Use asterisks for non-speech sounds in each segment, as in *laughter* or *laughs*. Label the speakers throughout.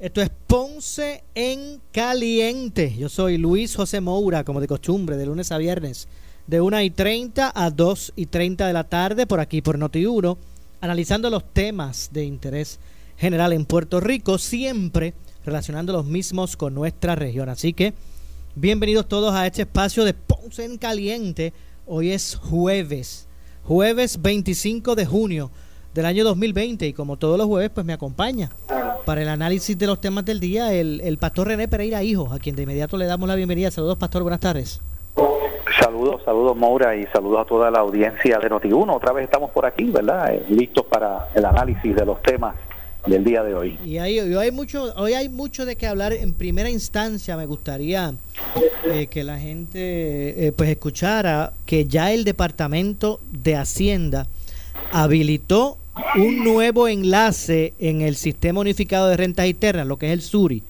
Speaker 1: Esto es Ponce en Caliente. Yo soy Luis José Moura, como de costumbre, de lunes a viernes, de 1 y 30 a 2 y 30 de la tarde, por aquí por Noti1, analizando los temas de interés general en Puerto Rico, siempre relacionando los mismos con nuestra región. Así que, bienvenidos todos a este espacio de Ponce en Caliente. Hoy es jueves, jueves 25 de junio del año 2020 y como todos los jueves pues me acompaña para el análisis de los temas del día el, el pastor René Pereira Hijo, a quien de inmediato le damos la bienvenida. Saludos pastor, buenas tardes.
Speaker 2: Saludos, saludos Maura y saludos a toda la audiencia de Noti1. Otra vez estamos por aquí, ¿verdad? Eh, listos para el análisis de los temas del día de hoy.
Speaker 1: Y hay, hoy hay mucho, hoy hay mucho de qué hablar. En primera instancia, me gustaría eh, que la gente eh, pues escuchara que ya el Departamento de Hacienda habilitó un nuevo enlace en el Sistema Unificado de Rentas Internas, lo que es el SURI.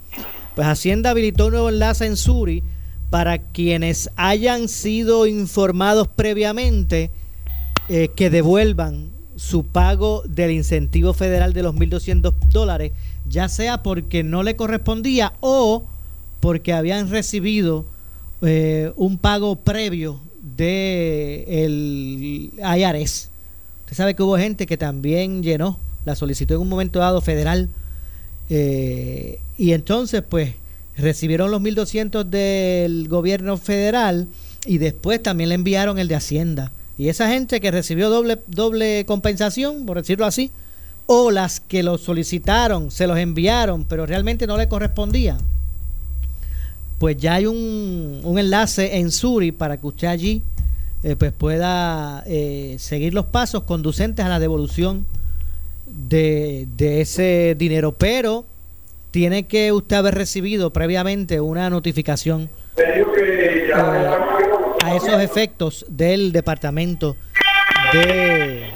Speaker 1: Pues Hacienda habilitó un nuevo enlace en SURI para quienes hayan sido informados previamente eh, que devuelvan su pago del incentivo federal de los 1.200 dólares, ya sea porque no le correspondía o porque habían recibido eh, un pago previo de el IRS. Usted sabe que hubo gente que también llenó la solicitud en un momento dado federal eh, y entonces pues recibieron los 1.200 del gobierno federal y después también le enviaron el de Hacienda. Y esa gente que recibió doble, doble compensación, por decirlo así, o las que lo solicitaron, se los enviaron, pero realmente no le correspondía, pues ya hay un, un enlace en Suri para que usted allí eh, pues pueda eh, seguir los pasos conducentes a la devolución de, ese dinero. Pero tiene que usted haber recibido previamente una notificación eh, a esos efectos del Departamento de,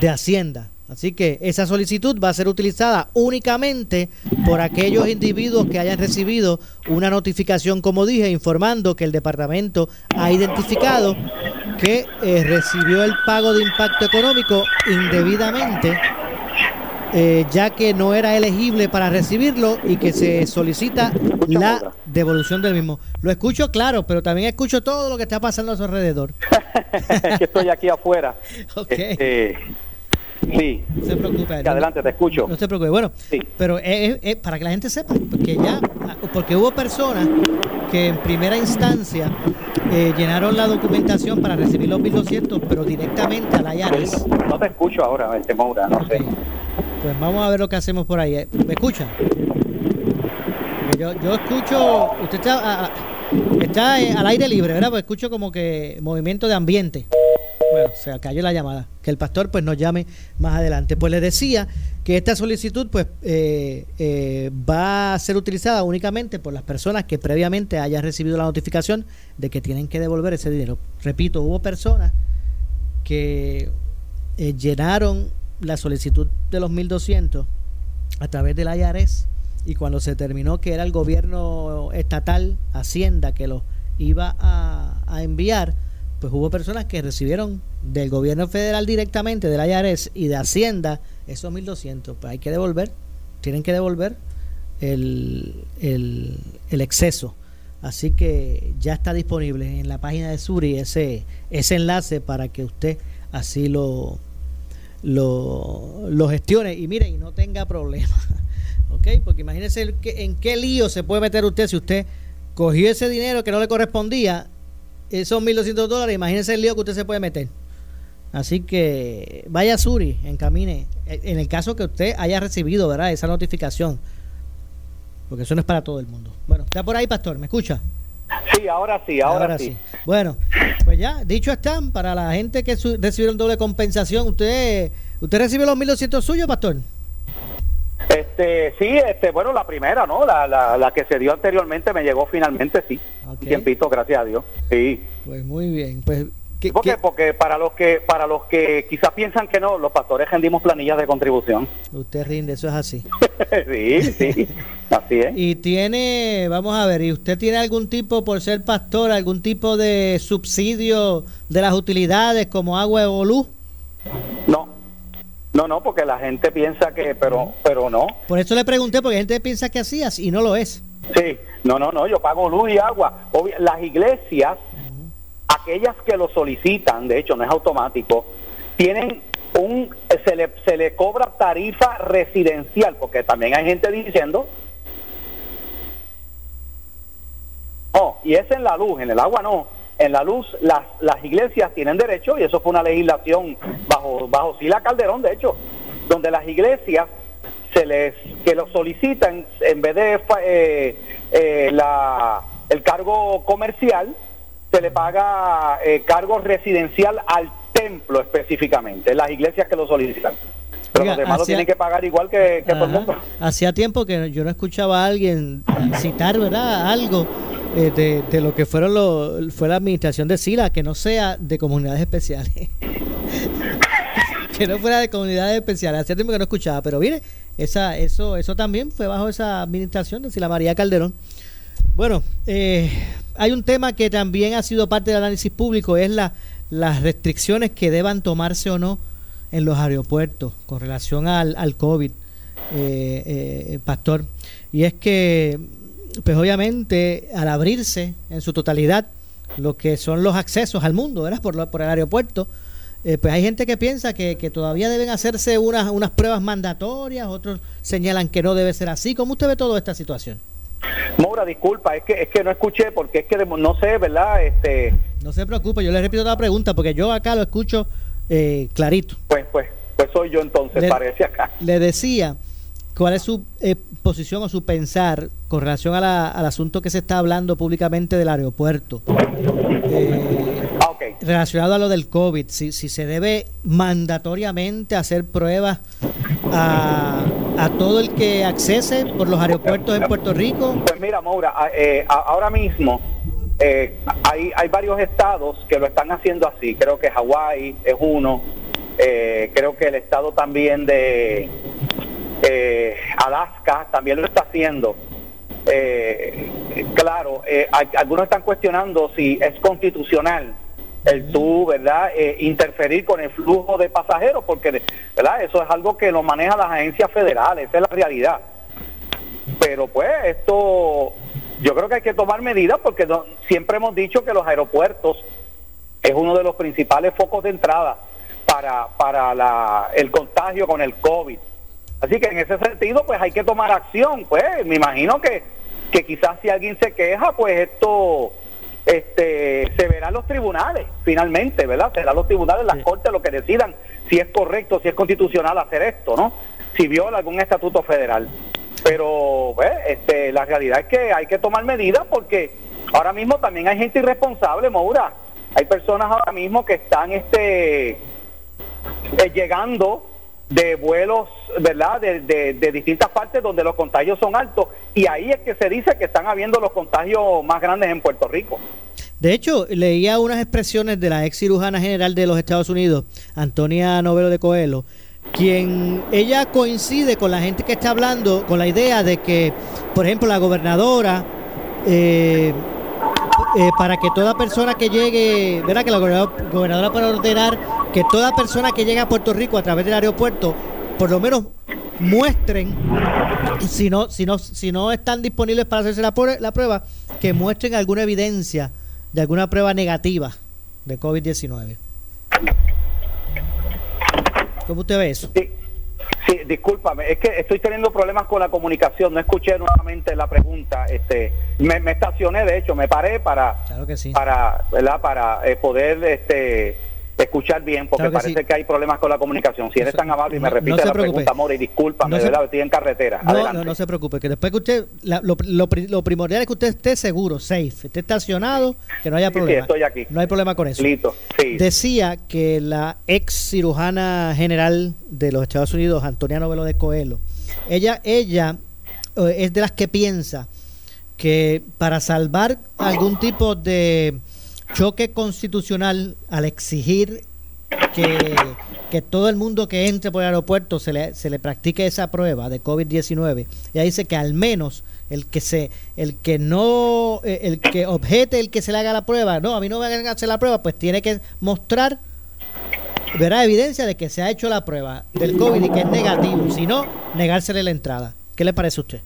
Speaker 1: de Hacienda. Así que esa solicitud va a ser utilizada únicamente por aquellos individuos que hayan recibido una notificación, como dije, informando que el departamento ha identificado que eh, recibió el pago de impacto económico indebidamente, eh, ya que no era elegible para recibirlo y que se solicita la devolución del mismo. Lo escucho claro, pero también escucho todo lo que está pasando a su alrededor. *laughs*
Speaker 2: que estoy aquí afuera. *laughs*
Speaker 1: Ok.
Speaker 2: Este, sí.
Speaker 1: No se preocupe.
Speaker 2: Adelante, te escucho.
Speaker 1: No se preocupe. Bueno,
Speaker 2: Sí.
Speaker 1: pero es, es- para que la gente sepa, porque ya, porque hubo personas que en primera instancia eh, llenaron la documentación para recibir los 1.200, pero directamente a la IARES.
Speaker 2: No te escucho ahora, este Moura, no sé.
Speaker 1: Pues vamos a ver lo que hacemos por ahí. ¿Me escucha? Yo, yo escucho, usted está, a- a- está eh, al aire libre, ¿verdad? Pues escucho como que movimiento de ambiente. Bueno, se cayó la llamada. Que el pastor pues nos llame más adelante. Pues le decía que esta solicitud pues eh, eh, va a ser utilizada únicamente por las personas que previamente hayan recibido la notificación de que tienen que devolver ese dinero. Repito, hubo personas que eh, llenaron la solicitud de los 1.200 a través del IRS y cuando se terminó que era el gobierno estatal, Hacienda, que los iba a enviar, pues hubo personas que recibieron del gobierno federal directamente, del IRS y de Hacienda, esos 1.200. Pues hay que devolver, tienen que devolver el, el, exceso. Así que ya está disponible en la página de Suri ese, ese enlace para que usted así lo, lo, lo gestione y mire y no tenga problemas. *laughs* ¿Ok? Porque imagínese en qué lío se puede meter usted si usted cogió ese dinero que no le correspondía esos 1.200 dólares, imagínense el lío que usted se puede meter. Así que vaya Suri, encamine. En el caso que usted haya recibido, ¿verdad? Esa notificación. Porque eso no es para todo el mundo. Bueno, está por ahí, pastor, ¿me escucha?
Speaker 2: Sí, ahora sí, ahora, sí.
Speaker 1: Bueno, pues ya, dicho están, para la gente que recibieron doble compensación, ¿usted usted recibió los 1.200 suyos, pastor?
Speaker 2: Este, sí, este, bueno, la primera, ¿no? La, la, la que se dio anteriormente me llegó finalmente, sí. Un tiempito, gracias a Dios. Sí.
Speaker 1: Pues muy bien. Pues
Speaker 2: porque, porque para los que para los que quizás piensan que no, los pastores rendimos planillas de contribución.
Speaker 1: Usted rinde, eso es así. *laughs*
Speaker 2: sí, sí, así es.
Speaker 1: Y tiene, vamos a ver, ¿y usted tiene algún tipo, por ser pastor, algún tipo de subsidio de las utilidades como agua o luz?
Speaker 2: No, no, no, porque la gente piensa que, pero, pero no.
Speaker 1: Por eso le pregunté, porque la gente piensa que hacías y no lo es.
Speaker 2: Sí, no, no, no, yo pago luz y agua. las iglesias aquellas que lo solicitan, de hecho no es automático, tienen un, se le, se le cobra tarifa residencial, porque también hay gente diciendo, oh, y es en la luz, en el agua no, en la luz las, las iglesias tienen derecho, y eso fue una legislación bajo, bajo Sila Calderón, de hecho, donde las iglesias se les, que lo solicitan, en vez de eh, eh, la, el cargo comercial, se le paga eh, cargo residencial al templo específicamente, las iglesias que lo solicitan. Pero los demás lo tienen que pagar igual que, todo el mundo.
Speaker 1: Hacía tiempo que yo no escuchaba a alguien citar, ¿verdad? Algo eh, de, lo que fueron lo, fue la administración de SILA, que no sea de comunidades especiales. *laughs* que no fuera de comunidades especiales. Hacía tiempo que no escuchaba, pero mire, esa, eso, eso también fue bajo esa administración de Sila María Calderón. Bueno, eh, hay un tema que también ha sido parte del análisis público, es la, las restricciones que deban tomarse o no en los aeropuertos con relación al, al COVID, eh, eh, Pastor. Y es que, pues obviamente, al abrirse en su totalidad lo que son los accesos al mundo, ¿verdad? Por, por el aeropuerto, eh, pues hay gente que piensa que, que todavía deben hacerse unas, unas pruebas mandatorias, otros señalan que no debe ser así. ¿Cómo usted ve toda esta situación?
Speaker 2: Mora, disculpa, es que es que no escuché porque es que no sé, ¿verdad? Este
Speaker 1: No se preocupe, yo le repito la pregunta porque yo acá lo escucho eh, clarito.
Speaker 2: Pues pues pues soy yo entonces, parece acá.
Speaker 1: Le decía, ¿cuál es su eh, posición o su pensar con relación al asunto que se está hablando públicamente del aeropuerto? Eh, ah, relacionado a lo del COVID, si, si se debe mandatoriamente hacer pruebas a a todo el que accese por los aeropuertos en Puerto Rico?
Speaker 2: Pues mira, Maura, eh, ahora mismo eh, hay, hay varios estados que lo están haciendo así. Creo que Hawái es uno. Creo que el estado también de Alaska también lo está haciendo. claro, algunos están cuestionando si es constitucional el tú, ¿verdad?, eh, interferir con el flujo de pasajeros, porque, ¿verdad?, eso es algo que lo maneja las agencias federales, esa es la realidad. Pero pues esto, yo creo que hay que tomar medidas porque siempre hemos dicho que los aeropuertos es uno de los principales focos de entrada para, para la, el contagio con el COVID. Así que en ese sentido, pues hay que tomar acción. Pues me imagino que, que quizás si alguien se queja, pues esto este, se verán los tribunales, finalmente, ¿verdad? Serán los tribunales, las cortes, lo que decidan si es correcto, si es constitucional hacer esto, ¿no? Si viola algún estatuto federal. Pero, pues, este, la realidad es que hay que tomar medidas porque ahora mismo también hay gente irresponsable, Moura. Hay personas ahora mismo que están este, eh, llegando de vuelos, ¿verdad?, de, de, distintas partes donde los contagios son altos. Y ahí es que se dice que están habiendo los contagios más grandes en Puerto Rico.
Speaker 1: De hecho, leía unas expresiones de la ex cirujana general de los Estados Unidos, Antonia Novelo de Coelho, quien ella coincide con la gente que está hablando, con la idea de que, por ejemplo, la gobernadora, eh, eh, para que toda persona que llegue, ¿verdad? Que la gobernadora, pueda ordenar que toda persona que llegue a Puerto Rico a través del aeropuerto, por lo menos muestren, si no, si no, si no están disponibles para hacerse la, la prueba, que muestren alguna evidencia de alguna prueba negativa de COVID-19. ¿Cómo usted ve eso?
Speaker 2: Sí. Sí, discúlpame, es que estoy teniendo problemas con la comunicación, no escuché nuevamente la pregunta. Este, me, estacioné, de hecho, me paré para, para, ¿verdad? para eh, poder este, escuchar bien, porque parece que hay problemas con la comunicación. Si eres tan amable y me repite la pregunta, amor, y discúlpame, ¿verdad? Estoy en carretera.
Speaker 1: No, no, no se preocupe, que después que usted, lo, lo, primordial es que usted esté seguro, safe, esté estacionado, que no haya problema.
Speaker 2: Sí, estoy aquí.
Speaker 1: No hay problema con eso. Listo, Decía que la ex cirujana general de los Estados Unidos, Antonia Velo de Coelho, ella, ella eh, es de las que piensa que para salvar algún tipo de choque constitucional al exigir que, todo el mundo que entre por el aeropuerto se le, se le practique esa prueba de COVID-19. Ella dice que al menos el que se el que no eh, el que objete el que se le haga la prueba, no, a mí no me hagan hacer la prueba, pues tiene que mostrar verá evidencia de que se ha hecho la prueba del COVID y que es negativo, si no, negársele la entrada. ¿Qué le parece a usted?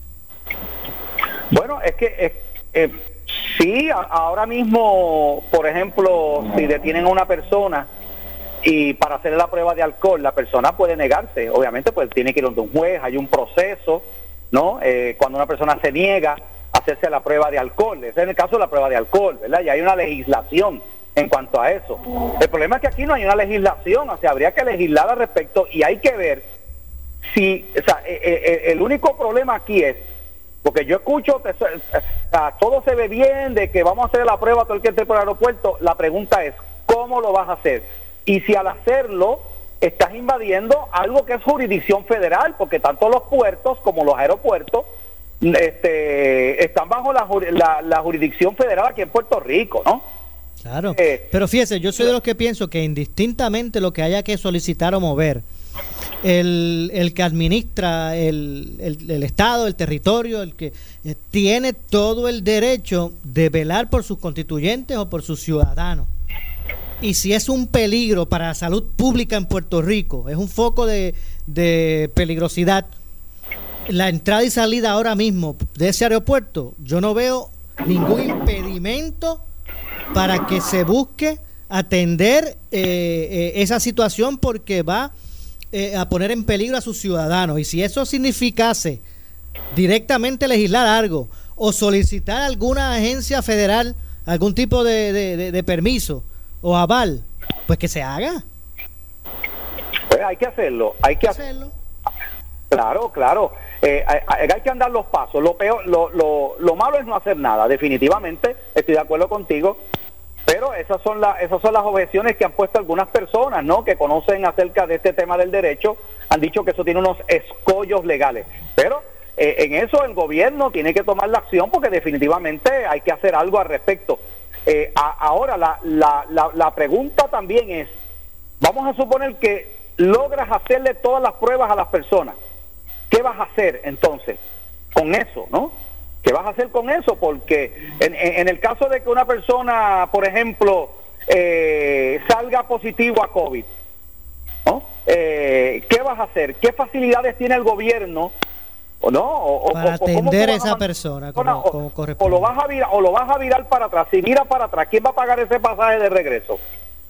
Speaker 2: Bueno, es que eh, Sí, ahora mismo, por ejemplo, si detienen a una persona y para hacer la prueba de alcohol, la persona puede negarse. Obviamente, pues tiene que ir donde un juez, hay un proceso, ¿no? Eh, cuando una persona se niega a hacerse la prueba de alcohol, ese es el caso de la prueba de alcohol, ¿verdad? Y hay una legislación en cuanto a eso. El problema es que aquí no hay una legislación, o sea, habría que legislar al respecto y hay que ver si, o sea, eh, eh, el único problema aquí es porque yo escucho que todo se ve bien, de que vamos a hacer la prueba todo el que esté por el aeropuerto. La pregunta es, ¿cómo lo vas a hacer? Y si al hacerlo estás invadiendo algo que es jurisdicción federal, porque tanto los puertos como los aeropuertos este, están bajo la, la, jurisdicción federal aquí en Puerto Rico, ¿no?
Speaker 1: Claro. Eh, Pero fíjese, yo soy de los que pienso que indistintamente lo que haya que solicitar o mover, el, que administra el, Estado, el territorio, el que eh, tiene todo el derecho de velar por sus constituyentes o por sus ciudadanos. Y si es un peligro para la salud pública en Puerto Rico, es un foco de, de peligrosidad, la entrada y salida ahora mismo de ese aeropuerto, yo no veo ningún impedimento para que se busque atender eh, eh, esa situación porque va eh, a poner en peligro a sus ciudadanos. Y si eso significase directamente legislar algo o solicitar alguna agencia federal algún tipo de, permiso o aval, pues que se haga.
Speaker 2: Pues hay que hacerlo, hay que hacerlo. Claro, claro. Eh, hay, hay, que andar los pasos. Lo peor, lo, lo, lo malo es no hacer nada. Definitivamente, estoy de acuerdo contigo. Pero esas son, esas son las objeciones que han puesto algunas personas, ¿no? Que conocen acerca de este tema del derecho, han dicho que eso tiene unos escollos legales. Pero eh, en eso el gobierno tiene que tomar la acción porque definitivamente hay que hacer algo al respecto. Eh, ahora, la, la, la, la pregunta también es, vamos a suponer que logras hacerle todas las pruebas a las personas. ¿Qué vas a hacer entonces con eso, no? ¿Qué vas a hacer con eso? Porque en, el caso de que una persona, por ejemplo, eh, salga positivo a COVID, ¿no? Eh, ¿qué vas a hacer? ¿Qué facilidades tiene el gobierno? ¿O no? O,
Speaker 1: para atender a esa persona como,
Speaker 2: corresponde. O lo, vas a virar, o lo vas a virar para atrás. Si mira para atrás, ¿quién va a pagar ese pasaje de regreso?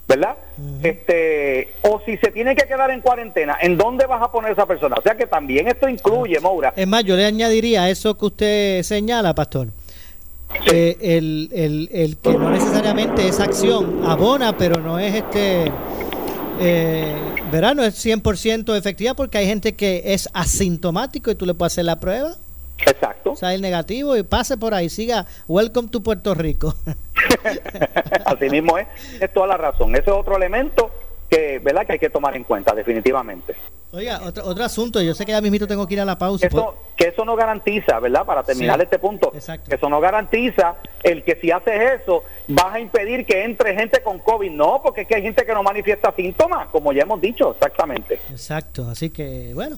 Speaker 2: ¿Verdad? este O si se tiene que quedar en cuarentena, ¿en dónde vas a poner esa persona? O sea que también esto incluye, Moura.
Speaker 1: Es más, yo le añadiría eso que usted señala, Pastor. Eh, el, el, el, que no necesariamente es acción abona, pero no es este. Eh, ¿Verdad? No es 100% efectiva porque hay gente que es asintomático y tú le puedes hacer la prueba.
Speaker 2: Exacto.
Speaker 1: O el negativo y pase por ahí, siga, welcome to Puerto Rico. *laughs*
Speaker 2: Así mismo es, es toda la razón. Ese es otro elemento que, ¿verdad? que hay que tomar en cuenta, definitivamente.
Speaker 1: Oiga, otro, otro asunto, yo sé que ya mismito tengo que ir a la pausa.
Speaker 2: Eso, Que eso no garantiza, ¿verdad? Para terminar este punto, exacto. eso no garantiza el que si haces eso vas a impedir que entre gente con COVID. No, porque es que hay gente que no manifiesta síntomas, como ya hemos dicho, exactamente.
Speaker 1: Exacto, así que bueno,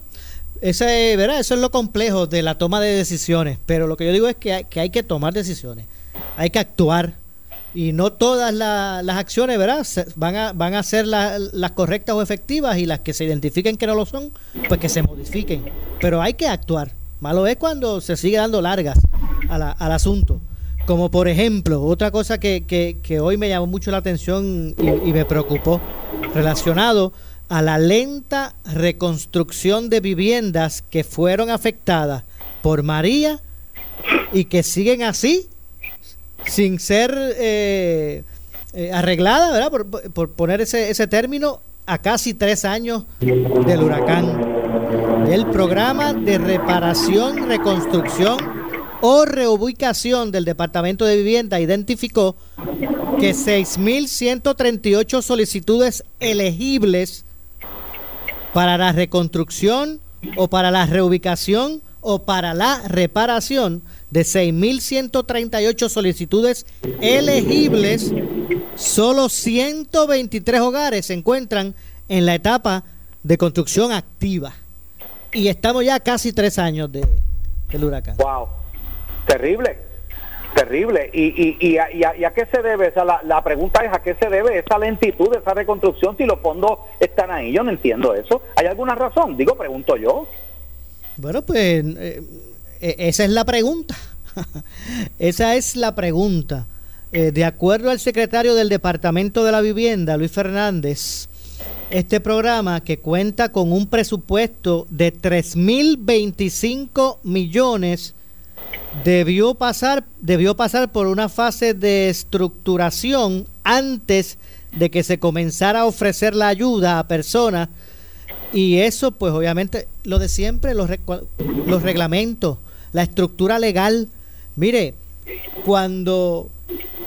Speaker 1: ese, ¿verdad? Eso es lo complejo de la toma de decisiones, pero lo que yo digo es que hay que, hay que tomar decisiones, hay que actuar y no todas las acciones ¿verdad? van a, van a ser las correctas o efectivas y las que se identifiquen que no lo son, pues que se modifiquen, pero hay que actuar. Malo es cuando se sigue dando largas al asunto. Como por ejemplo, otra cosa que, que, hoy me llamó mucho la atención y me preocupó, relacionado a la lenta reconstrucción de viviendas que fueron afectadas por María y que siguen así, sin ser eh, eh, arregladas, ¿verdad? Por, por poner ese, ese término, a casi tres años del huracán. El programa de reparación, reconstrucción o reubicación del Departamento de Vivienda identificó que 6.138 solicitudes elegibles para la reconstrucción o para la reubicación o para la reparación de 6.138 solicitudes elegibles, solo 123 hogares se encuentran en la etapa de construcción activa. Y estamos ya casi tres años de, del huracán.
Speaker 2: ¡Wow! Terrible, terrible. ¿Y, y, y, a, y, a, qué se debe? esa la, la, pregunta es a qué se debe esa lentitud esa reconstrucción si los fondos están ahí. Yo no entiendo eso. ¿Hay alguna razón? Digo, pregunto yo.
Speaker 1: Bueno, pues eh, eh, esa es la pregunta. *laughs* esa es la pregunta. Eh, de acuerdo al secretario del Departamento de la Vivienda, Luis Fernández, este programa que cuenta con un presupuesto de 3.025 millones debió pasar, debió pasar por una fase de estructuración antes de que se comenzara a ofrecer la ayuda a personas y eso pues obviamente lo de siempre, los, los reglamentos, la estructura legal. Mire, cuando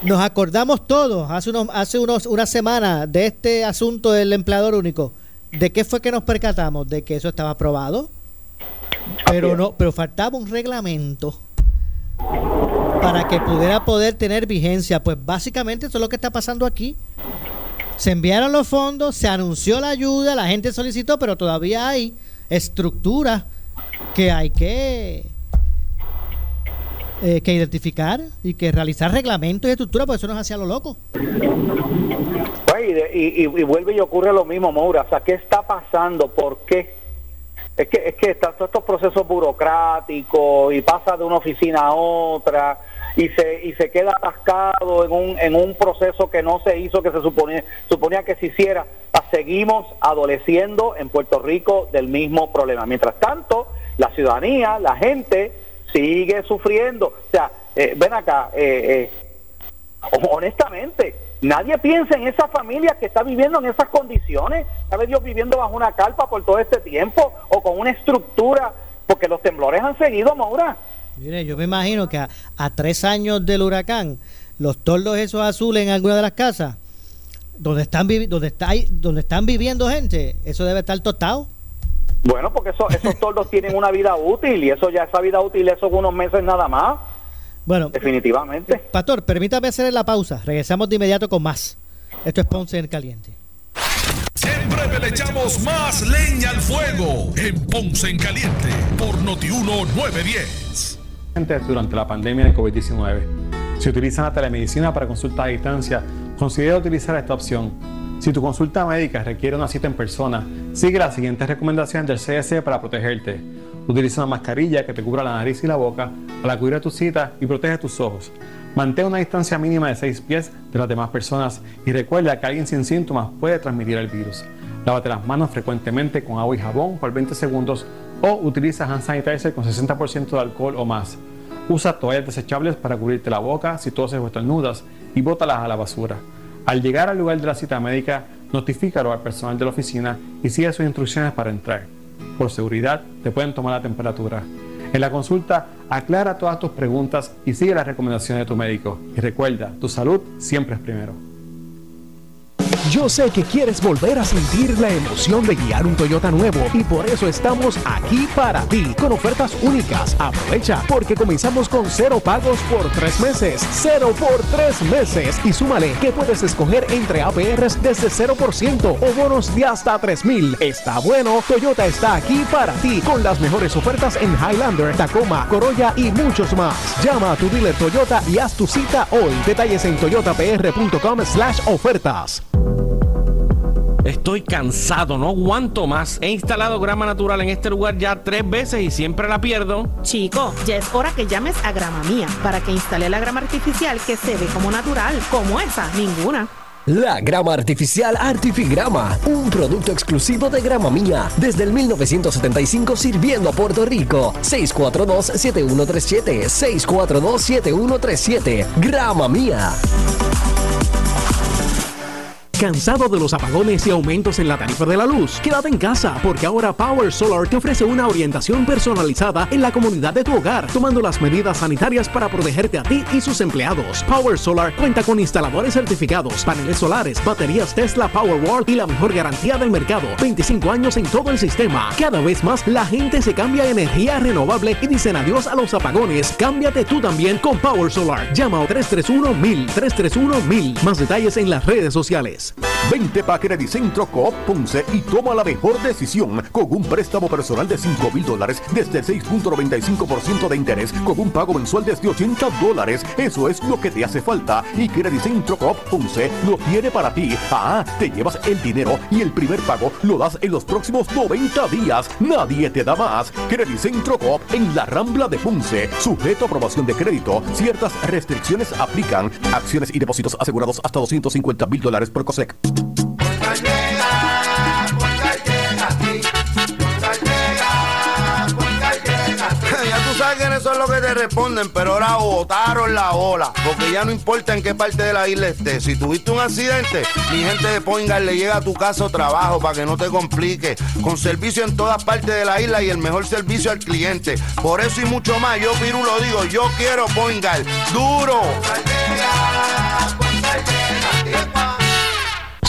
Speaker 1: nos acordamos todos hace unos hace unos una semana de este asunto del empleador único, ¿de qué fue que nos percatamos? De que eso estaba aprobado. Pero no, pero faltaba un reglamento para que pudiera poder tener vigencia. Pues básicamente eso es lo que está pasando aquí. Se enviaron los fondos, se anunció la ayuda, la gente solicitó, pero todavía hay estructuras que hay que eh, que identificar y que realizar reglamentos y estructuras, porque eso no es hacia lo loco.
Speaker 2: Pues, y, y, y, vuelve y ocurre lo mismo, Moura. O sea, ¿qué está pasando? ¿Por qué? Es que, es que están todos estos procesos burocráticos y pasa de una oficina a otra y se, y se queda atascado en un, en un proceso que no se hizo, que se suponía, suponía que se hiciera. Seguimos adoleciendo en Puerto Rico del mismo problema. Mientras tanto, la ciudadanía, la gente, sigue sufriendo. O sea, eh, ven acá, eh, eh, honestamente, nadie piensa en esa familia que está viviendo en esas condiciones. ¿Sabe Dios viviendo bajo una carpa por todo este tiempo o con una estructura? Porque los temblores han seguido, Maura.
Speaker 1: Mire, yo me imagino que a, a, tres años del huracán, los tordos esos azules en alguna de las casas, donde están, donde está, donde están viviendo gente, eso debe estar tostado.
Speaker 2: Bueno, porque eso, esos tordos tienen una vida útil y eso ya, esa vida útil, eso es unos meses nada más.
Speaker 1: Bueno,
Speaker 2: definitivamente.
Speaker 1: Pastor, permítame hacer la pausa. Regresamos de inmediato con más. Esto es Ponce en Caliente.
Speaker 3: Siempre le echamos más leña al fuego en Ponce en Caliente por Notiuno 910
Speaker 4: durante la pandemia de COVID-19. Si utilizan la telemedicina para consulta a distancia, considera utilizar esta opción. Si tu consulta médica requiere una cita en persona, sigue las siguientes recomendaciones del CDC para protegerte. Utiliza una mascarilla que te cubra la nariz y la boca al acudir a tu cita y protege tus ojos. Mantén una distancia mínima de 6 pies de las demás personas y recuerda que alguien sin síntomas puede transmitir el virus. Lávate las manos frecuentemente con agua y jabón por 20 segundos o utiliza hand sanitizer con 60% de alcohol o más. Usa toallas desechables para cubrirte la boca si toses o estornudas y bótalas a la basura. Al llegar al lugar de la cita médica, notifícalo al personal de la oficina y sigue sus instrucciones para entrar. Por seguridad, te pueden tomar la temperatura. En la consulta, aclara todas tus preguntas y sigue las recomendaciones de tu médico. Y recuerda, tu salud siempre es primero.
Speaker 5: Yo sé que quieres volver a sentir la emoción de guiar un Toyota nuevo y por eso estamos aquí para ti con ofertas únicas. Aprovecha porque comenzamos con cero pagos por tres meses, cero por tres meses y súmale que puedes escoger entre APRs desde 0% o bonos de hasta 3000. Está bueno, Toyota está aquí para ti con las mejores ofertas en Highlander, Tacoma, Corolla y muchos más. Llama a tu dealer Toyota y haz tu cita hoy. Detalles en toyotapr.com slash ofertas.
Speaker 6: Estoy cansado, no aguanto más. He instalado grama natural en este lugar ya tres veces y siempre la pierdo.
Speaker 7: Chico, ya es hora que llames a Grama Mía para que instale la grama artificial que se ve como natural, como esa, ninguna.
Speaker 8: La grama artificial Artifigrama, un producto exclusivo de Grama Mía, desde el 1975 sirviendo a Puerto Rico. 642-7137, 642-7137, Grama Mía.
Speaker 5: ¿Cansado de los apagones y aumentos en la tarifa de la luz? Quédate en casa, porque ahora Power Solar te ofrece una orientación personalizada en la comunidad de tu hogar, tomando las medidas sanitarias para protegerte a ti y sus empleados. Power Solar cuenta con instaladores certificados, paneles solares, baterías Tesla Powerwall y la mejor garantía del mercado. 25 años en todo el sistema. Cada vez más la gente se cambia a energía renovable y dicen adiós a los apagones. Cámbiate tú también con Power Solar. Llama a 331 1000 331 1000. Más detalles en las redes sociales.
Speaker 9: Vente pa' Centro Coop Ponce y toma la mejor decisión con un préstamo personal de 5 mil dólares desde el 6.95% de interés con un pago mensual desde 80 dólares. Eso es lo que te hace falta y Centro Coop Ponce lo tiene para ti. Ah, te llevas el dinero y el primer pago lo das en los próximos 90 días. Nadie te da más. Centro Coop en la Rambla de Ponce. Sujeto a aprobación de crédito. Ciertas restricciones aplican. Acciones y depósitos asegurados hasta 250 mil dólares por COSEC.
Speaker 10: Que eso es lo que te responden, pero ahora botaron la ola. Porque ya no importa en qué parte de la isla estés. Si tuviste un accidente, mi gente de Poingal le llega a tu casa o trabajo para que no te complique. Con servicio en todas partes de la isla y el mejor servicio al cliente. Por eso y mucho más, yo Piru lo digo, yo quiero Poingal. ¡Duro!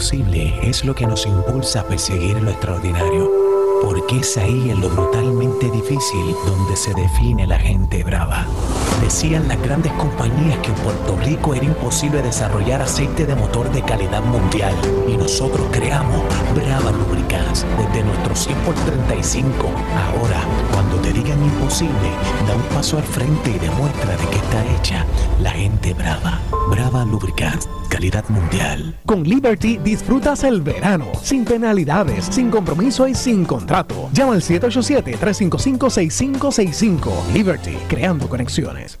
Speaker 11: Lo imposible es lo que nos impulsa a perseguir lo extraordinario, porque es ahí en lo brutalmente difícil donde se define la gente brava. Decían las grandes compañías que en Puerto Rico era imposible desarrollar aceite de motor de calidad mundial y nosotros creamos Brava Lubricants desde nuestro 100 por 35. Ahora, cuando te digan imposible, da un paso al frente y demuestra de que está hecha la gente brava. Brava Lubricants, calidad mundial.
Speaker 5: Con Liberty disfrutas el verano, sin penalidades, sin compromiso y sin contrato. Llama al 787-355-6565. Liberty, creando conexiones.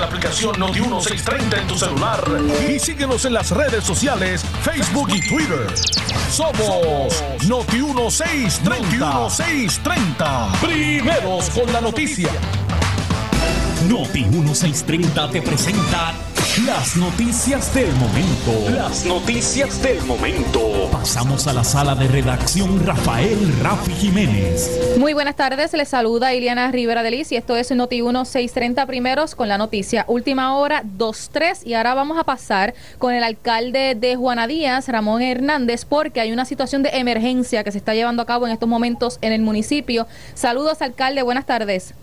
Speaker 3: la aplicación Noti1630 en tu celular y síguenos en las redes sociales, Facebook y Twitter. Somos Noti1630. Noti1630. Primeros con la noticia.
Speaker 12: Noti 1630 te presenta
Speaker 13: Las noticias del momento. Las noticias del momento. Pasamos a la sala de redacción Rafael Rafi Jiménez.
Speaker 12: Muy buenas tardes, les saluda Iliana Rivera de Liz y esto es Noti 1 630 primeros con la noticia Última Hora 23 y ahora vamos a pasar con el alcalde de Juana Díaz, Ramón Hernández, porque hay una situación de emergencia que se está llevando a cabo en estos momentos en el municipio. Saludos, alcalde, buenas tardes.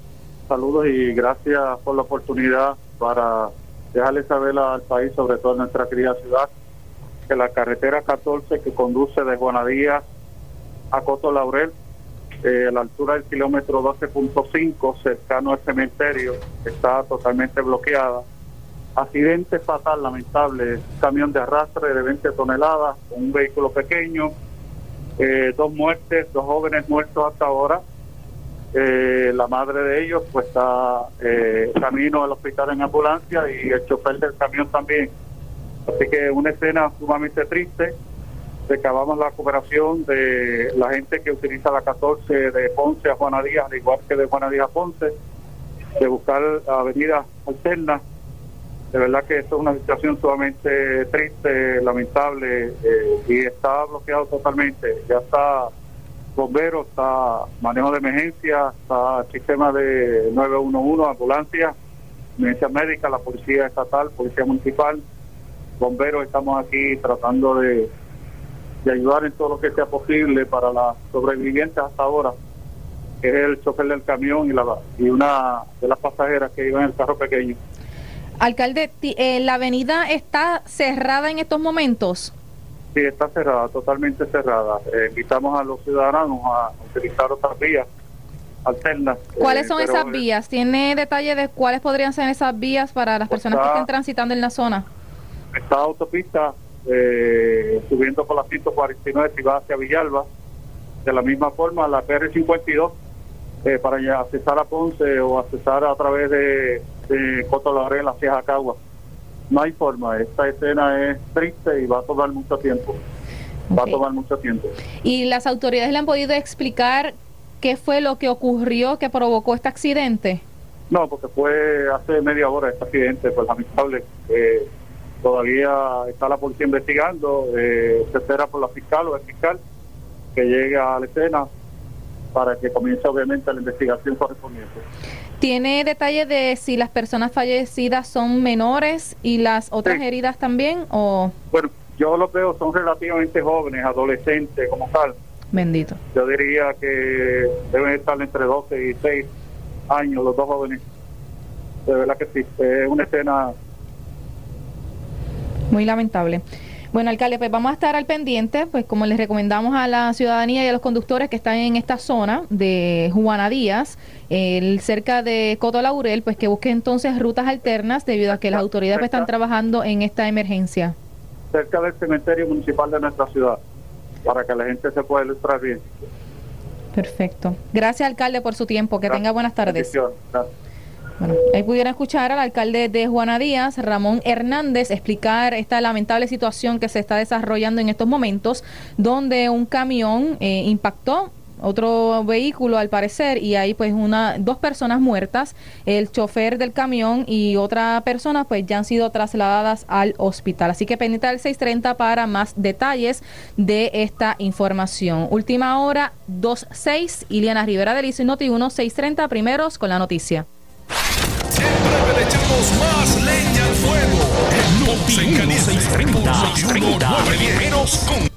Speaker 14: Saludos y gracias por la oportunidad para dejarle saber al país, sobre todo en nuestra querida ciudad, que la carretera 14 que conduce de Juanadía a Coto Laurel, eh, a la altura del kilómetro 12.5, cercano al cementerio, está totalmente bloqueada. Accidente fatal, lamentable, camión de arrastre de 20 toneladas un vehículo pequeño, eh, dos muertes, dos jóvenes muertos hasta ahora, eh, la madre de ellos pues está eh, camino al hospital en ambulancia y el chofer del camión también. Así que una escena sumamente triste. Recabamos la cooperación de la gente que utiliza la 14 de Ponce a Juana Díaz, al igual que de Juana Díaz a Ponce, de buscar avenidas alternas. De verdad que esto es una situación sumamente triste, lamentable eh, y está bloqueado totalmente. Ya está bomberos, está manejo de emergencia, está sistema de 911, ambulancia, emergencia médica, la policía estatal, policía municipal, bomberos, estamos aquí tratando de, de ayudar en todo lo que sea posible para las sobrevivientes hasta ahora, que es el chofer del camión y, la, y una de las pasajeras que iban en el carro pequeño.
Speaker 12: Alcalde, eh, ¿la avenida está cerrada en estos momentos?
Speaker 14: Sí, está cerrada, totalmente cerrada. Eh, invitamos a los ciudadanos a utilizar otras vías alternas.
Speaker 12: ¿Cuáles
Speaker 14: eh,
Speaker 12: son
Speaker 14: pero,
Speaker 12: esas vías? ¿Tiene detalle de cuáles podrían ser esas vías para las personas que estén transitando en la zona?
Speaker 14: Está autopista eh, subiendo por la 149 si va hacia Villalba. De la misma forma, la PR52 eh, para accesar a Ponce o accesar a través de, de Coto Laurel hacia Jacagua. No hay forma. Esta escena es triste y va a tomar mucho tiempo. Va a tomar mucho tiempo.
Speaker 12: ¿Y las autoridades le han podido explicar qué fue lo que ocurrió que provocó este accidente?
Speaker 14: No, porque fue hace media hora este accidente, pues lamentable. Eh, todavía está la policía investigando, eh, se espera por la fiscal o el fiscal que llegue a la escena para que comience obviamente la investigación correspondiente.
Speaker 12: ¿Tiene detalle de si las personas fallecidas son menores y las otras heridas también? ¿O
Speaker 14: Bueno, yo los veo, son relativamente jóvenes, adolescentes como tal.
Speaker 12: bendito?
Speaker 14: Yo diría que deben estar entre 12 y 6 años los dos jóvenes. De verdad que sí, es una escena
Speaker 12: Muy lamentable. Bueno, alcalde, pues vamos a estar al pendiente, pues como les recomendamos a la ciudadanía y a los conductores que están en esta zona de Juana Díaz, el, cerca de Coto Laurel, pues que busquen entonces rutas alternas debido a que las autoridades pues, están trabajando en esta emergencia.
Speaker 14: cerca del cementerio municipal de nuestra ciudad, para que la gente se pueda ilustrar bien.
Speaker 12: Perfecto. Gracias, alcalde, por su tiempo. Que tenga buenas tardes.
Speaker 14: Gracias.
Speaker 12: Bueno, ahí pudieron escuchar al alcalde de Juana Díaz, Ramón Hernández, explicar esta lamentable situación que se está desarrollando en estos momentos, donde un camión eh, impactó otro vehículo al parecer y hay pues una dos personas muertas el chofer del camión y otra persona pues ya han sido trasladadas al hospital. Así que pendiente del 630 para más detalles de esta información. Última hora 26 Iliana Rivera del ICI Noti 1 630 primeros con la noticia
Speaker 3: Le echamos más leña al fuego. Ponce en Caliente por Noti 910 con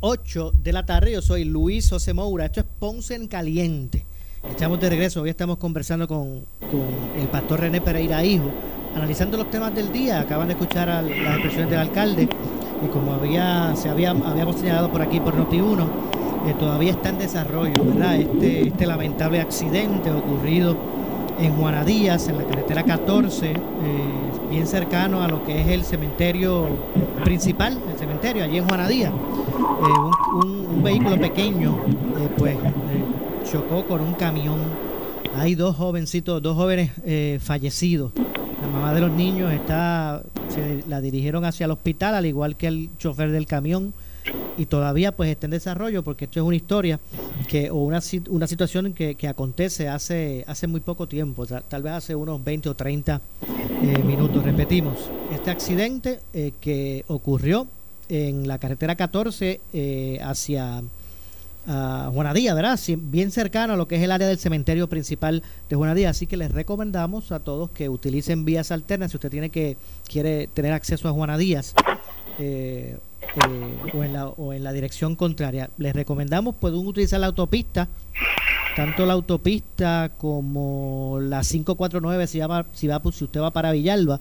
Speaker 1: 8 de la tarde. Yo soy Luis José Moura. Esto es Ponce en Caliente. Estamos de regreso. Hoy estamos conversando con, el pastor René Pereira Hijo, analizando los temas del día. Acaban de escuchar las expresiones del alcalde. Y como había, se había, habíamos señalado por aquí por Noti1, eh, todavía está en desarrollo, ¿verdad? Este, este lamentable accidente ocurrido en Juanadías, en la carretera 14, eh, bien cercano a lo que es el cementerio principal, cementerio, allí en Juanadías. Eh, un, vehículo pequeño, eh, pues, chocó con un camión. Hay dos jovencitos, dos jóvenes fallecidos. La mamá de los niños está, se la dirigieron hacia el hospital, al igual que el chofer del camión y todavía pues está en desarrollo porque esto es una historia que o una, una situación que, acontece hace hace muy poco tiempo, tal vez hace unos 20 o 30 eh, minutos. Repetimos, este accidente eh, que ocurrió en la carretera 14 eh, hacia Juanadía, ¿verdad? Bien cercano a lo que es el área del cementerio principal de Juanadía. Así que les recomendamos a todos que utilicen vías alternas. Si usted tiene que quiere tener acceso a Juanadías, eh, eh, o, en la, o en la dirección contraria. Les recomendamos, pueden utilizar la autopista, tanto la autopista como la 549 si, va, si, va, si usted va para Villalba.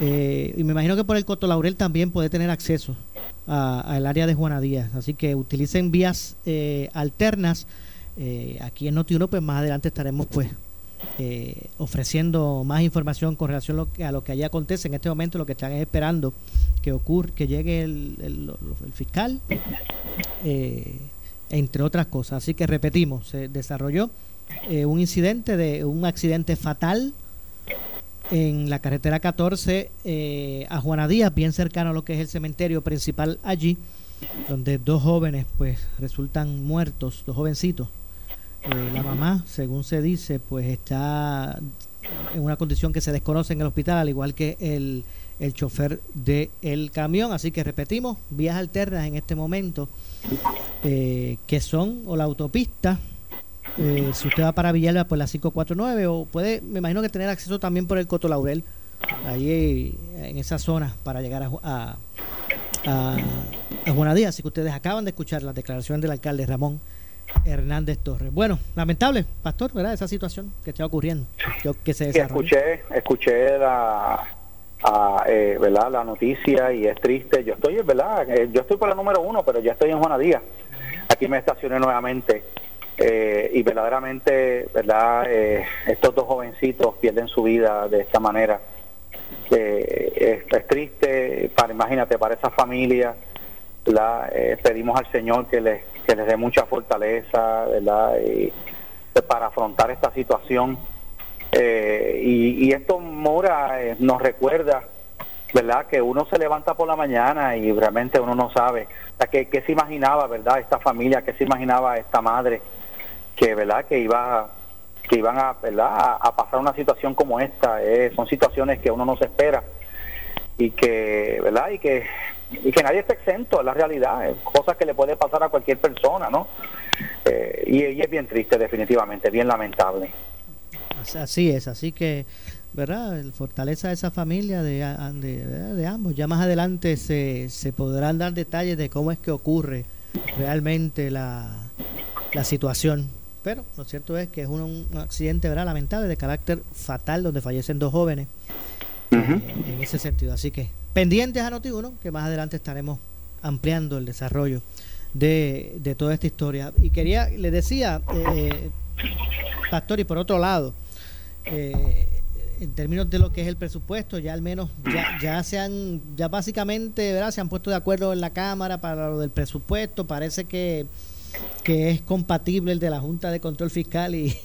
Speaker 1: Eh, y me imagino que por el Coto Laurel también puede tener acceso al área de Juana Díaz. Así que utilicen vías eh, alternas. aquí en Noti1, pues más adelante estaremos pues eh, ofreciendo más información con relación a lo que allá acontece. En este momento lo que están esperando que ocurra, que llegue el, fiscal, eh, entre otras cosas. Así que repetimos, se desarrolló eh, un incidente de un accidente fatal en la carretera 14 a Juana Díaz, bien cercano a lo que es el cementerio principal allí, donde dos jóvenes pues resultan muertos, dos jovencitos eh, la mamá, según se dice, pues está en una condición que se desconoce en el hospital, al igual que el, el chofer del camión. Así que repetimos, vías alternas en este momento, eh, que son o la autopista, eh, si usted va para Villalba, pues la 549, o puede, me imagino que tener acceso también por el Coto Laurel, ahí en esa zona, para llegar a, a, a, a Así que ustedes acaban de escuchar la declaración del alcalde Ramón Hernández Torres. Bueno, lamentable, Pastor, ¿verdad? Esa situación que está ocurriendo. que se
Speaker 2: escuché, escuché la, eh, ¿verdad? la noticia y es triste. Yo estoy, ¿verdad? Eh, yo estoy por la número uno, pero ya estoy en Juanadía. Aquí me estacioné nuevamente. Eh, y verdaderamente, ¿verdad? estos dos jovencitos pierden su vida de esta manera. Es, es, triste, para, imagínate, para esa familia. ¿verdad? pedimos al Señor que les que les dé mucha fortaleza, ¿verdad? Y, pues, para afrontar esta situación. Eh, y, esto, Mora, eh, nos recuerda, ¿verdad? Que uno se levanta por la mañana y realmente uno no sabe. O ¿qué, se imaginaba, verdad? Esta familia, ¿qué se imaginaba esta madre? Que, ¿verdad? Que iba que iban a, ¿verdad? a, pasar una situación como esta. Eh, son situaciones que uno no se espera y que, ¿verdad? Y que y que nadie está exento, es la realidad, es cosas que le puede pasar a cualquier persona, ¿no? Eh, y, es bien triste, definitivamente, bien lamentable.
Speaker 1: Así es, así que, ¿verdad? Fortaleza de esa familia de, de, ambos. Ya más adelante se, se podrán dar detalles de cómo es que ocurre realmente la, la situación. Pero lo cierto es que es un, accidente ¿verdad? lamentable de carácter fatal donde fallecen dos jóvenes en ese sentido. Así que pendientes a Noti1, que más adelante estaremos ampliando el desarrollo de, de toda esta historia. Y quería, le decía, eh, Pastor, y por otro lado, eh, en términos de lo que es el presupuesto, ya al menos ya, ya se han, ya básicamente, ¿verdad? Se han puesto de acuerdo en la Cámara para lo del presupuesto. Parece que, que es compatible el de la Junta de Control Fiscal y,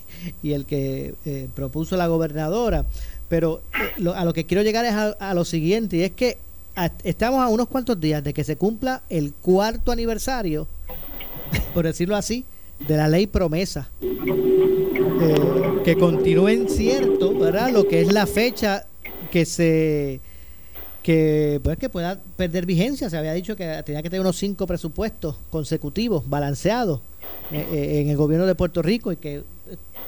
Speaker 1: el que eh, propuso la gobernadora. Pero eh, a lo que quiero llegar es a, lo siguiente, y es que estamos a unos cuantos días de que se cumpla el cuarto aniversario, por decirlo así, de la ley promesa. Eh, que continúe cierto, ¿verdad? Lo que es la fecha que se que pues que pueda perder vigencia. Se había dicho que tenía que tener unos cinco presupuestos consecutivos, balanceados, eh, en el gobierno de Puerto Rico y que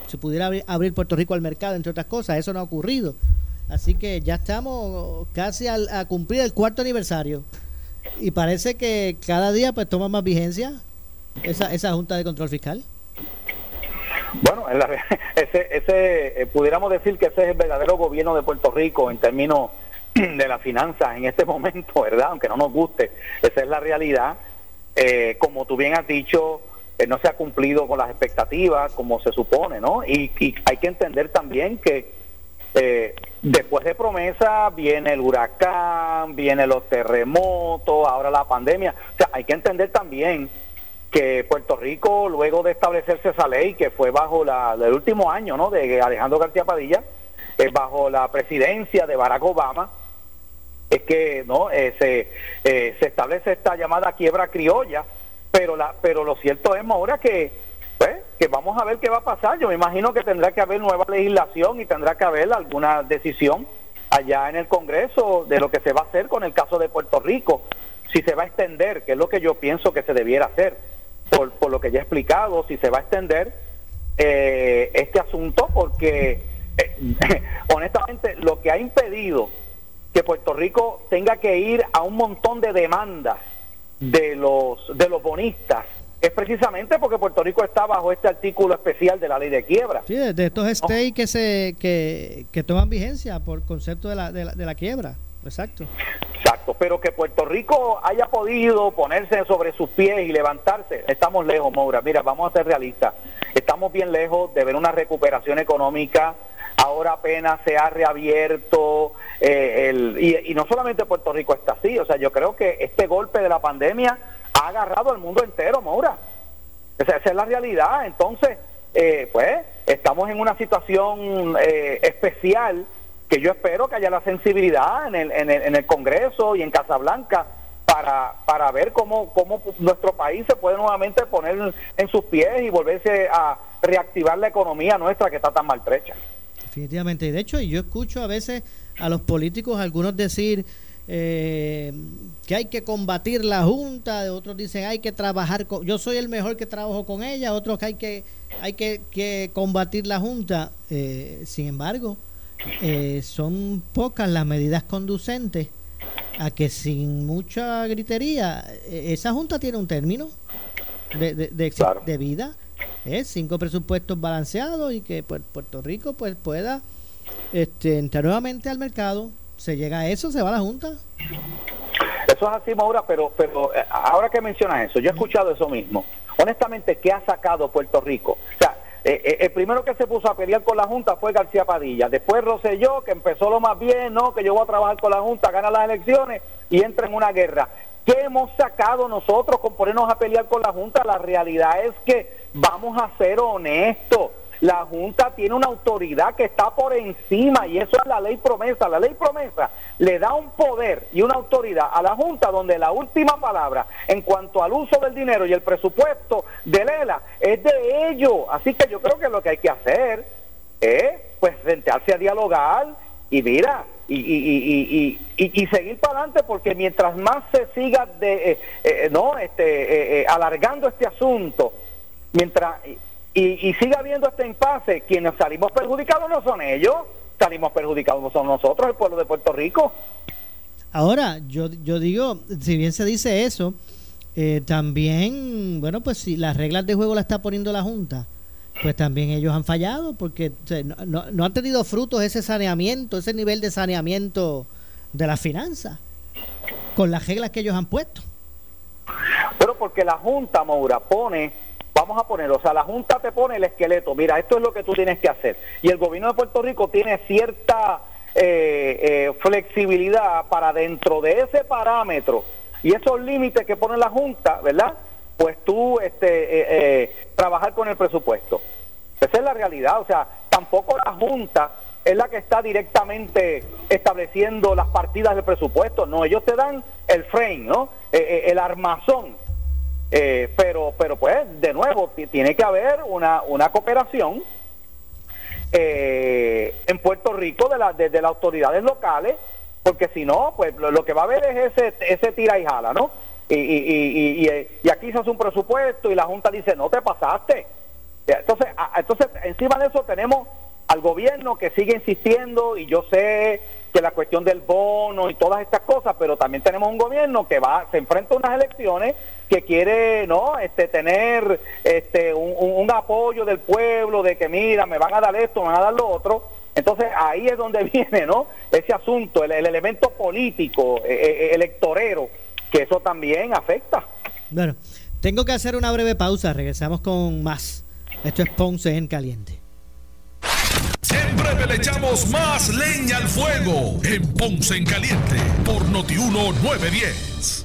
Speaker 1: se pudiera abrir, Puerto Rico al mercado, entre otras cosas. Eso no ha ocurrido. Así que ya estamos casi a cumplir el cuarto aniversario y parece que cada día pues toma más vigencia esa, esa Junta de Control Fiscal.
Speaker 2: Bueno, *laughs* ese, ese eh, pudiéramos decir que ese es el verdadero gobierno de Puerto Rico en términos *clears throat* de las finanzas en este *laughs* momento, ¿verdad? Aunque no nos guste, esa es la realidad. Eh, como tú bien has dicho, eh, no se ha cumplido con las expectativas como se supone, ¿no? Y, hay que entender también que después de promesa viene el huracán, vienen los terremotos, ahora la pandemia. O sea, hay que entender también que Puerto Rico, luego de establecerse esa ley, que fue bajo la, el último año ¿no? de Alejandro García Padilla, eh, bajo la presidencia de Barack Obama, es que no eh, se, eh, se establece esta llamada quiebra criolla, pero la pero lo cierto es, ahora que, pues, que vamos a ver qué va a pasar. Yo me imagino que tendrá que haber nueva legislación y tendrá que haber alguna decisión allá en el Congreso de lo que se va a hacer con el caso de Puerto Rico, si se va a extender, que es lo que yo pienso que se debiera hacer por, por lo que ya he explicado, si se va a extender eh, este asunto, porque eh, *laughs* honestamente lo que ha impedido que Puerto Rico tenga que ir a un montón de demandas de los de los bonistas es precisamente porque Puerto Rico está bajo este artículo especial de la ley de quiebra.
Speaker 1: Sí, de estos stays que se que, que toman vigencia por concepto de la, de la, de la quiebra. Exacto.
Speaker 2: Exacto, pero que Puerto Rico haya podido ponerse sobre sus pies y levantarse, estamos lejos, Moura. Mira, vamos a ser realistas. Estamos bien lejos de ver una recuperación económica. Ahora apenas se ha reabierto eh, el, y, no solamente Puerto Rico está así. O sea, yo creo que este golpe de la pandemia ha agarrado al mundo entero, Moura. Esa, es la realidad. Entonces, eh, pues, estamos en una situación eh, especial que yo espero que haya la sensibilidad en el, en el, en el Congreso y en Casablanca para, para ver cómo, cómo nuestro país se puede nuevamente poner en sus pies y volverse a reactivar la economía nuestra que está tan maltrecha.
Speaker 1: Definitivamente. Y de hecho, yo escucho a veces a los políticos, algunos decir eh, que hay que combatir la Junta, otros dicen hay que trabajar con... Yo soy el mejor que trabajo con ella, otros que hay que, hay que, que combatir la Junta. Eh, sin embargo, eh, son pocas las medidas conducentes a que sin mucha gritería, eh, esa junta tiene un término de, de, de, vida, es cinco presupuestos balanceados y que pues, Puerto Rico pues pueda este, entrar nuevamente al mercado. Se llega a eso, se va a la junta.
Speaker 2: Eso es así, Maura, pero, pero eh, ahora que mencionas eso, yo he escuchado eso mismo. Honestamente, ¿qué ha sacado Puerto Rico? O sea, eh, eh, el primero que se puso a pelear con la Junta fue García Padilla. Después Roselló, que empezó lo más bien, ¿no? Que yo voy a trabajar con la Junta, gana las elecciones y entra en una guerra. ¿Qué hemos sacado nosotros con ponernos a pelear con la Junta? La realidad es que vamos a ser honestos la Junta tiene una autoridad que está por encima y eso es la ley promesa. La ley promesa le da un poder y una autoridad a la Junta donde la última palabra en cuanto al uso del dinero y el presupuesto de Lela es de ellos. Así que yo creo que lo que hay que hacer es pues sentarse a dialogar y mira, y, y, y, y, seguir para adelante porque mientras más se siga de, eh, eh, no este eh, alargando este asunto mientras y, y siga habiendo este impasse, quienes salimos perjudicados no son ellos, salimos perjudicados no son nosotros, el pueblo de Puerto Rico.
Speaker 1: Ahora, yo, yo digo, si bien se dice eso, eh, también, bueno, pues si las reglas de juego las está poniendo la Junta, pues también ellos han fallado porque no, no, han tenido frutos ese saneamiento, ese nivel de saneamiento de las finanzas, con las reglas que ellos han puesto.
Speaker 2: Pero porque la Junta, Moura, pone vamos a poner, o sea, la Junta te pone el esqueleto, mira, esto es lo que tú tienes que hacer. Y el gobierno de Puerto Rico tiene cierta eh, eh, flexibilidad para dentro de ese parámetro y esos límites que pone la Junta, ¿verdad? Pues tú este, eh, trabajar con el presupuesto. Esa es la realidad, o sea, tampoco la Junta es la que está directamente estableciendo las partidas del presupuesto, no, ellos te dan el frame, ¿no? el armazón eh, pero, pero pues, de nuevo, tiene que haber una, una cooperación eh, en Puerto Rico de, la, de, las autoridades locales, porque si no, pues lo, que va a haber es ese, ese tira y jala, ¿no? Y, y, y, y, aquí se hace un presupuesto y la Junta dice, no te pasaste. Entonces, entonces, encima de eso tenemos al gobierno que sigue insistiendo y yo sé que la cuestión del bono y todas estas cosas, pero también tenemos un gobierno que va se enfrenta a unas elecciones que quiere no este tener este un, apoyo del pueblo de que mira me van a dar esto me van a dar lo otro entonces ahí es donde *laughs* viene no ese asunto el, elemento político eh, electorero que eso también afecta.
Speaker 1: Bueno tengo que hacer una breve pausa regresamos con más. Esto es Ponce en caliente.
Speaker 3: Siempre le echamos más leña al fuego en Ponce en Caliente por Notiuno 910.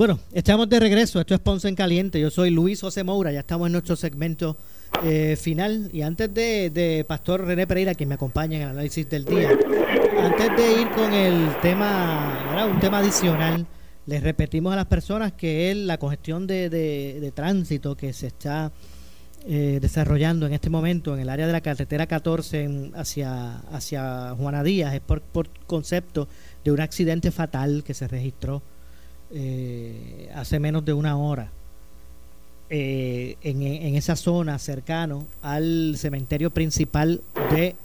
Speaker 1: Bueno, estamos de regreso. Esto es Ponce en Caliente. Yo soy Luis José Moura. Ya estamos en nuestro segmento eh, final. Y antes de, Pastor René Pereira, quien me acompaña en el análisis del día, antes de ir con el tema, un tema adicional, les repetimos a las personas que es la congestión de, tránsito que se está eh, desarrollando en este momento en el área de la carretera 14 hacia, hacia Juana Díaz es por, por concepto de un accidente fatal que se registró eh, hace menos de una hora eh, en, esa zona cercano al cementerio principal de eh,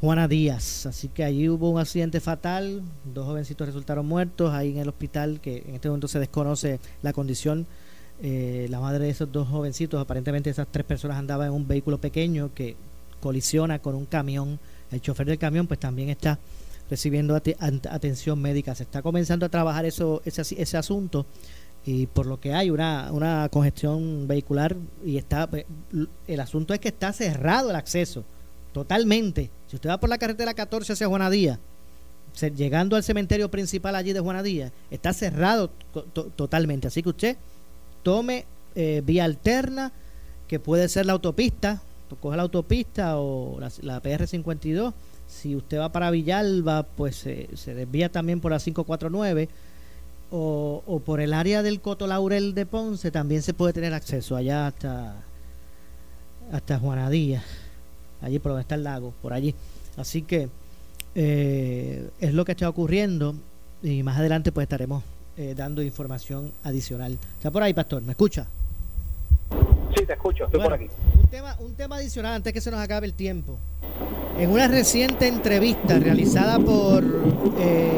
Speaker 1: Juana Díaz. Así que allí hubo un accidente fatal, dos jovencitos resultaron muertos ahí en el hospital, que en este momento se desconoce la condición. la madre de esos dos jovencitos, aparentemente esas tres personas andaban en un vehículo pequeño que colisiona con un camión. El chofer del camión pues también está recibiendo atención médica. Se está comenzando a trabajar eso, ese, ese asunto y por lo que hay una, una congestión vehicular y está el asunto es que está cerrado el acceso totalmente. Si usted va por la carretera 14 hacia Juanadía, llegando al cementerio principal allí de Juanadía, está cerrado totalmente. Así que usted tome eh, vía alterna, que puede ser la autopista, coge la autopista o la, la PR52 si usted va para Villalba, pues se desvía también por la 549 o, o por el área del Coto Laurel de Ponce también se puede tener acceso allá hasta hasta Juanadía, allí por donde está el lago, por allí. Así que eh, es lo que está ocurriendo y más adelante pues estaremos eh, dando información adicional. ¿Está por ahí, Pastor? ¿Me escucha?
Speaker 2: Sí, te escucho, estoy por aquí.
Speaker 1: Un tema, un tema adicional antes que se nos acabe el tiempo. En una reciente entrevista realizada por eh,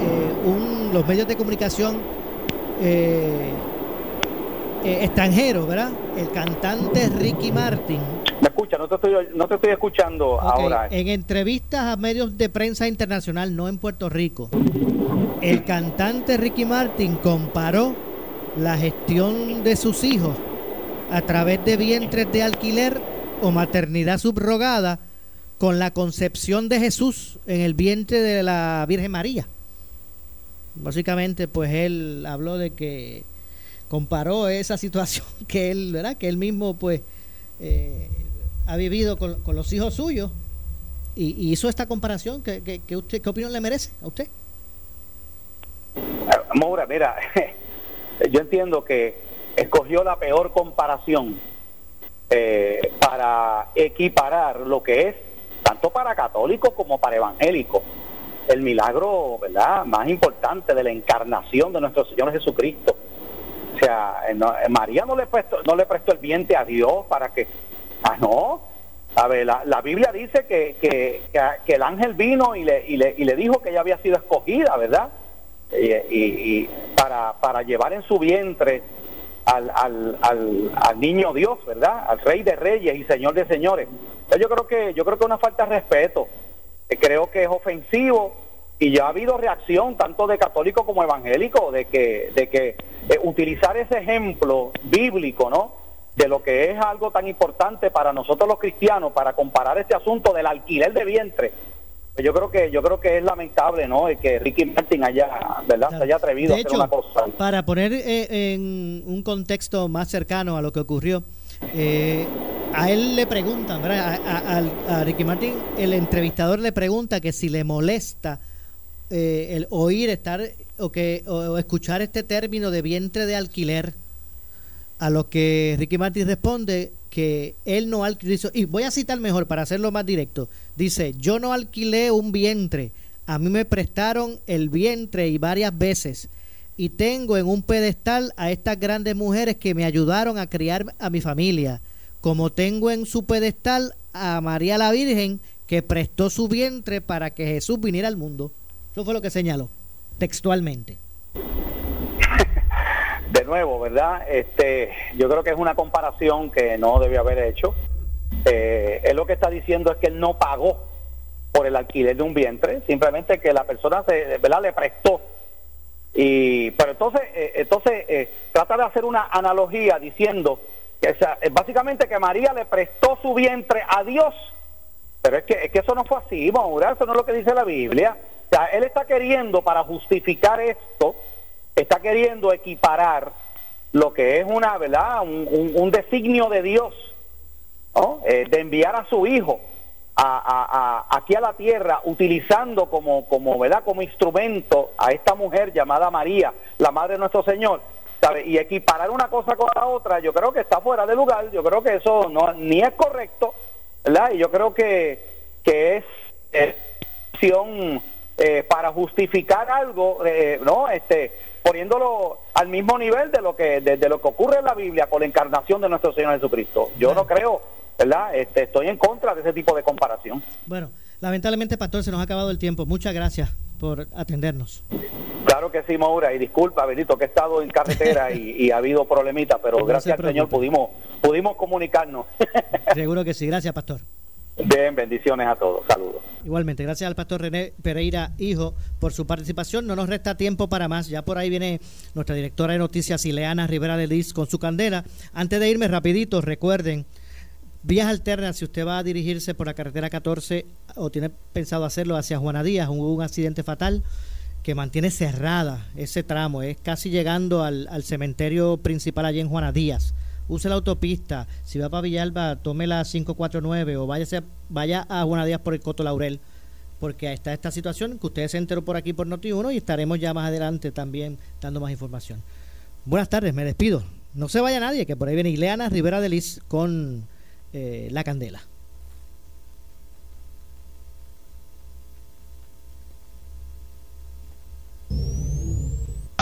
Speaker 1: eh, los medios de comunicación eh, extranjeros, ¿verdad? El cantante Ricky Martin.
Speaker 2: ¿Me escucha? No te estoy, no te estoy escuchando ahora.
Speaker 1: En entrevistas a medios de prensa internacional, no en Puerto Rico, el cantante Ricky Martin comparó la gestión de sus hijos a través de vientres de alquiler o maternidad subrogada con la concepción de Jesús en el vientre de la Virgen María. Básicamente, pues él habló de que comparó esa situación *laughs* que él, ¿verdad? Que él mismo, pues, eh, ha vivido con, los hijos suyos y, hizo esta comparación. que, usted, ¿Qué opinión le merece a usted?
Speaker 2: Moura, mira, *laughs* yo entiendo que escogió la peor comparación eh, para equiparar lo que es tanto para católicos como para evangélicos. El milagro, ¿verdad?, más importante de la encarnación de nuestro Señor Jesucristo. O sea, eh, eh, María no le prestó, no le prestó el vientre a Dios para que, ah, no, a ver, la, la Biblia dice que, que, que, el ángel vino y le, y, le, y le dijo que ella había sido escogida, ¿verdad? Y, y, para, para llevar en su vientre al, al, al, al, niño Dios, ¿verdad? Al Rey de Reyes y Señor de Señores. Yo creo que yo creo que una falta de respeto. Eh, creo que es ofensivo y ya ha habido reacción tanto de católico como evangélico de que, de que eh, utilizar ese ejemplo bíblico, ¿no? De lo que es algo tan importante para nosotros los cristianos, para comparar este asunto del alquiler de vientre. Yo creo que yo creo que es lamentable, ¿no? El que Ricky Martin haya, ¿verdad? Se haya atrevido a hacer una cosa.
Speaker 1: Para poner eh, en un contexto más cercano a lo que ocurrió, eh, a él le preguntan, ¿verdad? A, Ricky Martin, el entrevistador le pregunta que si le molesta eh, el oír, estar o que o escuchar este término de vientre de alquiler. A lo que Ricky Martin responde que él no alquiló, y voy a citar mejor para hacerlo más directo, dice, yo no alquilé un vientre, a mí me prestaron el vientre y varias veces, y tengo en un pedestal a estas grandes mujeres que me ayudaron a criar a mi familia, como tengo en su pedestal a María la Virgen, que prestó su vientre para que Jesús viniera al mundo. Eso fue lo que señaló, textualmente
Speaker 2: de nuevo, ¿verdad? Este, yo creo que es una comparación que no debe haber hecho. Eh, él lo que está diciendo es que él no pagó por el alquiler de un vientre, simplemente que la persona se, ¿verdad? le prestó. Y, pero entonces, eh, entonces eh, trata de hacer una analogía diciendo que básicamente que María le prestó su vientre a Dios. Pero es que, es que eso no fue así, Maura, eso no es lo que dice la Biblia. O sea, él está queriendo para justificar esto, está queriendo equiparar lo que es una, ¿verdad? Un, designio de Dios, eh, de enviar a su hijo a, aquí a la tierra utilizando como, como, ¿verdad? como instrumento a esta mujer llamada María, la madre de nuestro Señor. ¿sabe? Y equiparar una cosa con la otra, yo creo que está fuera de lugar, yo creo que eso no ni es correcto, ¿verdad? Y yo creo que, que es eh, eh para justificar algo, eh, ¿no? Este, poniéndolo al mismo nivel de lo que de, lo que ocurre en la Biblia con la encarnación de nuestro Señor Jesucristo. Yo no creo, ¿verdad? Este, estoy en contra de ese tipo de comparación.
Speaker 1: Bueno, lamentablemente, pastor, se nos ha acabado el tiempo. Muchas gracias por atendernos.
Speaker 2: Claro que sí, Maura, y disculpa, Benito, que he estado en carretera y, ha habido problemitas, pero *laughs* gracias al Señor pudimos pudimos comunicarnos. *laughs*
Speaker 1: Seguro que sí, gracias, pastor.
Speaker 2: Bien, bendiciones a todos. Saludos.
Speaker 1: Igualmente, gracias al pastor René Pereira, hijo, por su participación. No nos resta tiempo para más. Ya por ahí viene nuestra directora de noticias, Ileana Rivera de Liz, con su candela. Antes de irme rapidito, recuerden, vías alternas, si usted va a dirigirse por la carretera 14 o tiene pensado hacerlo hacia Juana Díaz, hubo un accidente fatal que mantiene cerrada ese tramo. Es casi llegando al, al cementerio principal allí en Juana Díaz use la autopista. Si va para Villalba, tome la 549 o váyase, vaya a Juana por el Coto Laurel. Porque está esta situación que ustedes se enteró por aquí por Noti1 y estaremos ya más adelante también dando más información. Buenas tardes, me despido. No se vaya nadie, que por ahí viene Ileana Rivera de Liz con eh, La Candela.